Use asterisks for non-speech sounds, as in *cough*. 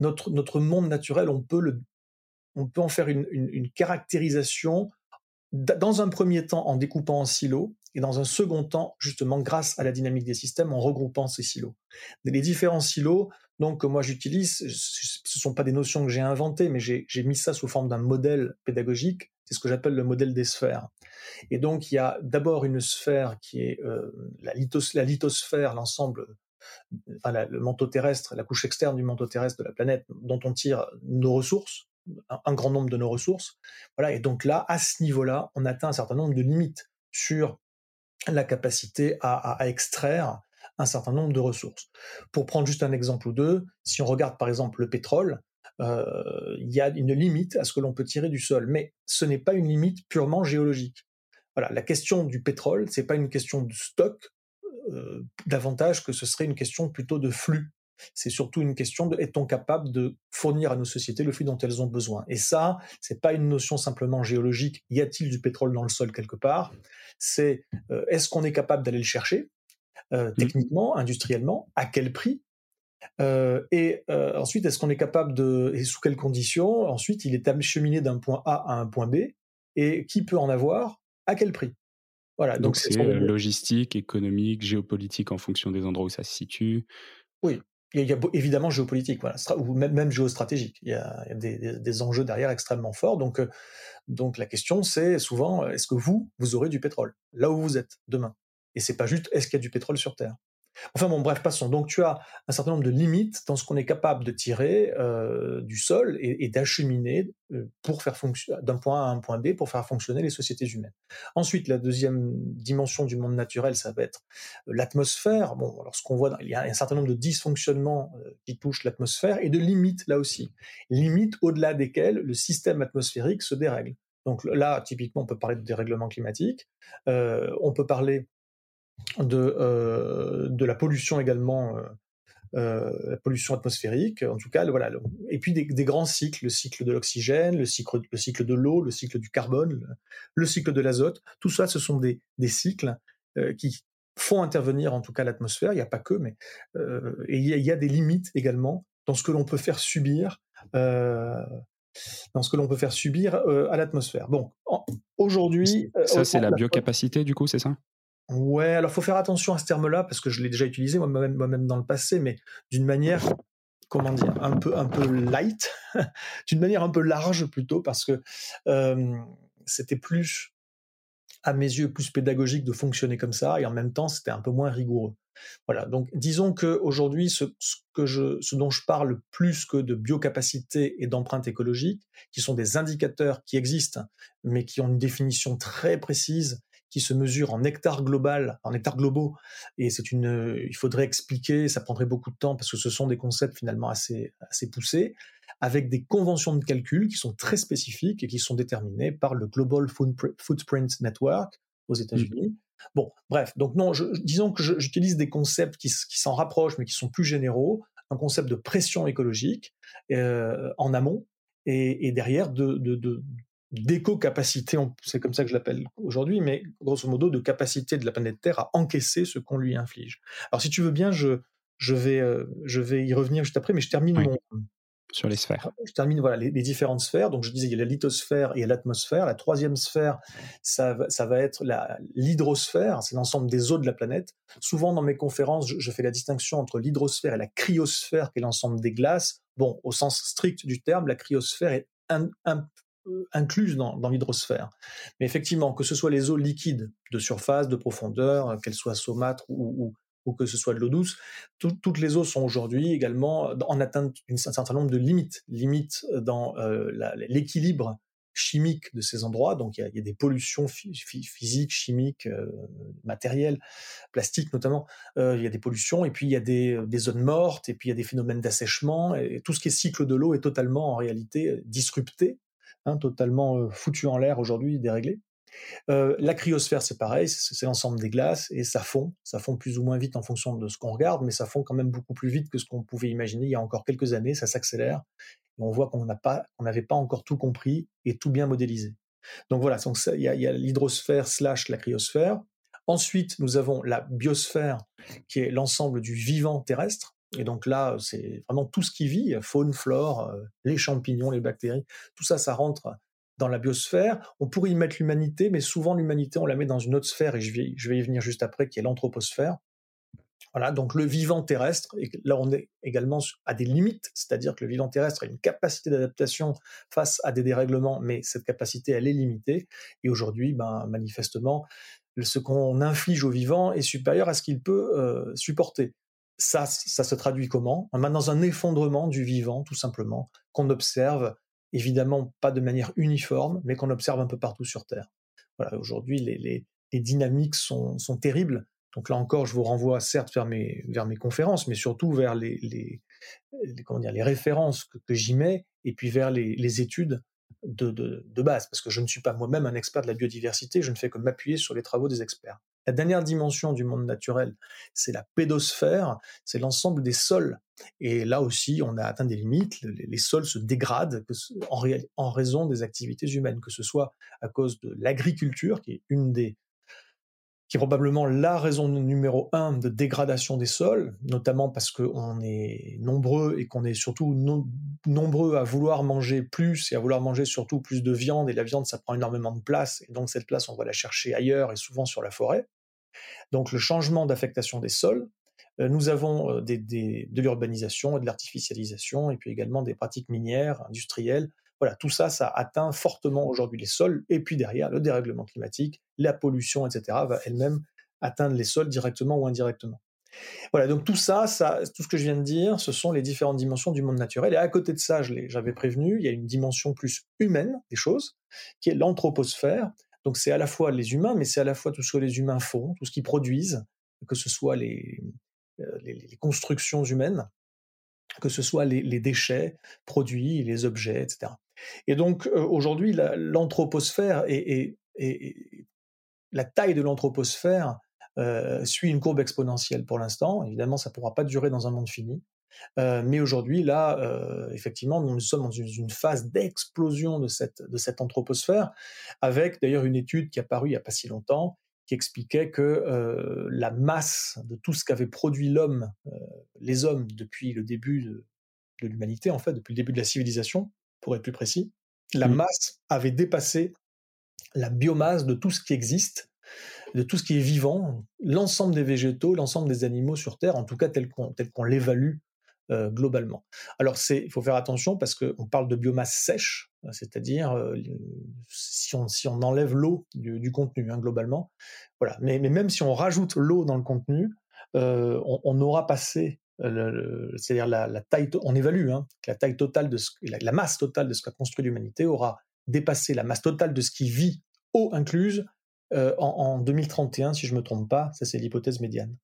notre, notre monde naturel, on peut, le, on peut en faire une, une, caractérisation dans un premier temps en découpant en silos et dans un second temps, justement, grâce à la dynamique des systèmes, en regroupant ces silos. Les différents silos, donc, que moi j'utilise, ce sont pas des notions que j'ai inventées, mais j'ai mis ça sous forme d'un modèle pédagogique. C'est ce que j'appelle le modèle des sphères. Et donc, il y a d'abord une sphère qui est euh, la, la lithosphère, l'ensemble enfin, le manteau terrestre, la couche externe du manteau terrestre de la planète, dont on tire nos ressources, un, grand nombre de nos ressources. Voilà. Et donc là, à ce niveau-là, on atteint un certain nombre de limites sur la capacité à, extraire un certain nombre de ressources. Pour prendre juste un exemple ou deux, si on regarde par exemple le pétrole, euh, il y a une limite à ce que l'on peut tirer du sol, mais ce n'est pas une limite purement géologique. Voilà, la question du pétrole, c'est pas une question de stock, davantage que ce serait une question plutôt de flux. C'est surtout une question de est-on capable de fournir à nos sociétés le flux dont elles ont besoin? Et ça, c'est pas une notion simplement géologique. Y a-t-il du pétrole dans le sol quelque part? C'est euh, est-ce qu'on est capable d'aller le chercher? Euh, mmh. techniquement, industriellement, à quel prix? Et ensuite, est-ce qu'on est capable de, et sous quelles conditions? Ensuite, il est acheminé d'un point A à un point B, et qui peut en avoir? À quel prix? Voilà, donc c'est logistique, économique, géopolitique en fonction des endroits où ça se situe. Oui, il y a, évidemment géopolitique, voilà, ou même, même géostratégique. Il y a, des, enjeux derrière extrêmement forts. Donc, donc la question, c'est souvent, est-ce que vous, vous aurez du pétrole là où vous êtes demain? Et c'est pas juste, est-ce qu'il y a du pétrole sur Terre? Enfin bon, bref, passons. Donc tu as un certain nombre de limites dans ce qu'on est capable de tirer euh, du sol et, d'acheminer euh, pour faire fonctionner d'un point A à un point B pour faire fonctionner les sociétés humaines. Ensuite, la deuxième dimension du monde naturel, ça va être euh, l'atmosphère. Bon, alors ce qu'on voit, il y a un certain nombre de dysfonctionnements qui touchent l'atmosphère et de limites là aussi, limites au-delà desquelles le système atmosphérique se dérègle. Donc là, typiquement, on peut parler de dérèglement climatique, on peut parler de, euh, de la pollution également, euh, euh, la pollution atmosphérique, en tout cas, voilà. Et puis des, grands cycles, le cycle de l'oxygène, le cycle, le cycle de l'eau, le cycle du carbone, le, cycle de l'azote. Tout ça, ce sont des, des cycles qui font intervenir en tout cas l'atmosphère. Il n'y a pas que, mais et il y, a des limites également dans ce que l'on peut faire subir. dans ce que l'on peut faire subir à l'atmosphère. Bon, aujourd'hui, ça c'est la biocapacité du coup, c'est ça? Ouais, alors faut faire attention à ce terme-là parce que je l'ai déjà utilisé moi-même dans le passé, mais d'une manière, comment dire, un peu un peu light, *laughs* d'une manière un peu large plutôt parce que c'était plus à mes yeux plus pédagogique de fonctionner comme ça et en même temps c'était un peu moins rigoureux. Voilà, donc disons que aujourd'hui ce dont je parle plus que de biocapacité et d'empreinte écologique, qui sont des indicateurs qui existent mais qui ont une définition très précise qui se mesure en hectares global, en hectares globaux. Et c'est une, il faudrait expliquer, ça prendrait beaucoup de temps parce que ce sont des concepts finalement assez, assez poussés, avec des conventions de calcul qui sont très spécifiques et qui sont déterminées par le Global Footprint Network aux États-Unis. Mmh. Bon, bref, donc non, je, disons que j'utilise des concepts qui, qui s'en rapprochent mais qui sont plus généraux, un concept de pression écologique euh, en amont et, et derrière de, de, de, d'éco-capacité, c'est comme ça que je l'appelle aujourd'hui, mais grosso modo de capacité de la planète Terre à encaisser ce qu'on lui inflige. Alors si tu veux bien, je, je, vais, euh, je vais y revenir juste après, mais je termine mon... Sur les sphères. Je termine voilà les, différentes sphères. Donc je disais il y a la lithosphère et l'atmosphère. La troisième sphère, ça, ça va être l'hydrosphère, c'est l'ensemble des eaux de la planète. Souvent dans mes conférences, je, fais la distinction entre l'hydrosphère et la cryosphère, qui est l'ensemble des glaces. Bon, au sens strict du terme, la cryosphère est un, un, incluse dans, l'hydrosphère. Mais effectivement, que ce soit les eaux liquides de surface, de profondeur, euh, qu'elles soient saumâtres ou, que ce soit de l'eau douce, toutes les eaux sont aujourd'hui également en atteinte d'un certain nombre de limites, limites dans euh, l'équilibre chimique de ces endroits. Donc il y a, des pollutions physiques, chimiques, euh, matérielles, plastiques notamment. Il y a des pollutions et puis il y a des, des, zones mortes et puis il y a des phénomènes d'assèchement et tout ce qui est cycle de l'eau est totalement en réalité disrupté Hein, totalement foutu en l'air aujourd'hui, déréglé. La cryosphère, c'est pareil, c'est l'ensemble des glaces et ça fond. Ça fond plus ou moins vite en fonction de ce qu'on regarde, mais ça fond quand même beaucoup plus vite que ce qu'on pouvait imaginer il y a encore quelques années. Ça s'accélère et on voit qu'on n'avait pas encore tout compris et tout bien modélisé. Donc voilà, il y a, a l'hydrosphère slash la cryosphère. Ensuite, nous avons la biosphère, qui est l'ensemble du vivant terrestre. Et donc là, c'est vraiment tout ce qui vit, faune, flore, les champignons, les bactéries, tout ça, ça rentre dans la biosphère. On pourrait y mettre l'humanité, mais souvent l'humanité, on la met dans une autre sphère, et je vais, je vais y venir juste après, qui est l'anthroposphère. Voilà, donc le vivant terrestre, et là on est également à des limites, c'est-à-dire que le vivant terrestre a une capacité d'adaptation face à des dérèglements, mais cette capacité, elle est limitée. Et aujourd'hui, ben, manifestement, ce qu'on inflige au vivant est supérieur à ce qu'il peut euh, supporter. Ça, ça se traduit comment? Dans un effondrement du vivant, tout simplement, qu'on observe, évidemment pas de manière uniforme, mais qu'on observe un peu partout sur Terre. Voilà, aujourd'hui, les, les, les, dynamiques sont, sont terribles. Donc là encore, je vous renvoie certes vers mes, vers mes conférences, mais surtout vers les, les, comment dire, les références que, j'y mets, et puis vers les, les études de, de, de, base, parce que je ne suis pas moi-même un expert de la biodiversité, je ne fais que m'appuyer sur les travaux des experts. La dernière dimension du monde naturel, c'est la pédosphère, c'est l'ensemble des sols. Et là aussi, on a atteint des limites, les, sols se dégradent en, raison des activités humaines, que ce soit à cause de l'agriculture, qui est probablement la raison numéro un de dégradation des sols, notamment parce qu'on est nombreux et qu'on est surtout nombreux à vouloir manger plus et à vouloir manger surtout plus de viande, et la viande, ça prend énormément de place, et donc cette place, on va la chercher ailleurs et souvent sur la forêt. Donc le changement d'affectation des sols, euh, nous avons euh, des, de l'urbanisation et de l'artificialisation, et puis également des pratiques minières, industrielles, voilà, tout ça, ça atteint fortement aujourd'hui les sols. Et puis derrière, le dérèglement climatique, la pollution, etc., va elle-même atteindre les sols directement ou indirectement. Voilà, donc tout ça, ça, tout ce que je viens de dire, ce sont les différentes dimensions du monde naturel. Et à côté de ça, j'avais prévenu, il y a une dimension plus humaine des choses, qui est l'anthroposphère. Donc c'est à la fois les humains, mais c'est à la fois tout ce que les humains font, tout ce qu'ils produisent, que ce soit les, euh, constructions humaines, que ce soit les, les, déchets produits, les objets, etc. Et donc euh, aujourd'hui, l'anthroposphère et, la taille de l'anthroposphère euh, suit une courbe exponentielle pour l'instant. Évidemment, ça ne pourra pas durer dans un monde fini. Euh, mais aujourd'hui, là, euh, effectivement, nous sommes dans une, une phase d'explosion de cette, de cette anthroposphère, avec d'ailleurs une étude qui a paru il n'y a pas si longtemps, qui expliquait que euh, la masse de tout ce qu'avait produit l'homme, les hommes, depuis le début de, de l'humanité, en fait, depuis le début de la civilisation, pour être plus précis, la mmh. masse avait dépassé la biomasse de tout ce qui existe, de tout ce qui est vivant, l'ensemble des végétaux, l'ensemble des animaux sur Terre, en tout cas tel qu'on qu'on l'évalue euh, globalement. Alors il faut faire attention parce qu'on parle de biomasse sèche, c'est-à-dire euh, si, on, si on enlève l'eau du, contenu hein, globalement. Voilà. Mais, même si on rajoute l'eau dans le contenu, euh, on, aura passé c'est-à-dire la, taille, on évalue hein, que la taille totale de ce, la, la, masse totale de ce qu'a construit l'humanité aura dépassé la masse totale de ce qui vit, eau incluse, euh, en, en, 2031, si je me trompe pas, ça c'est l'hypothèse médiane.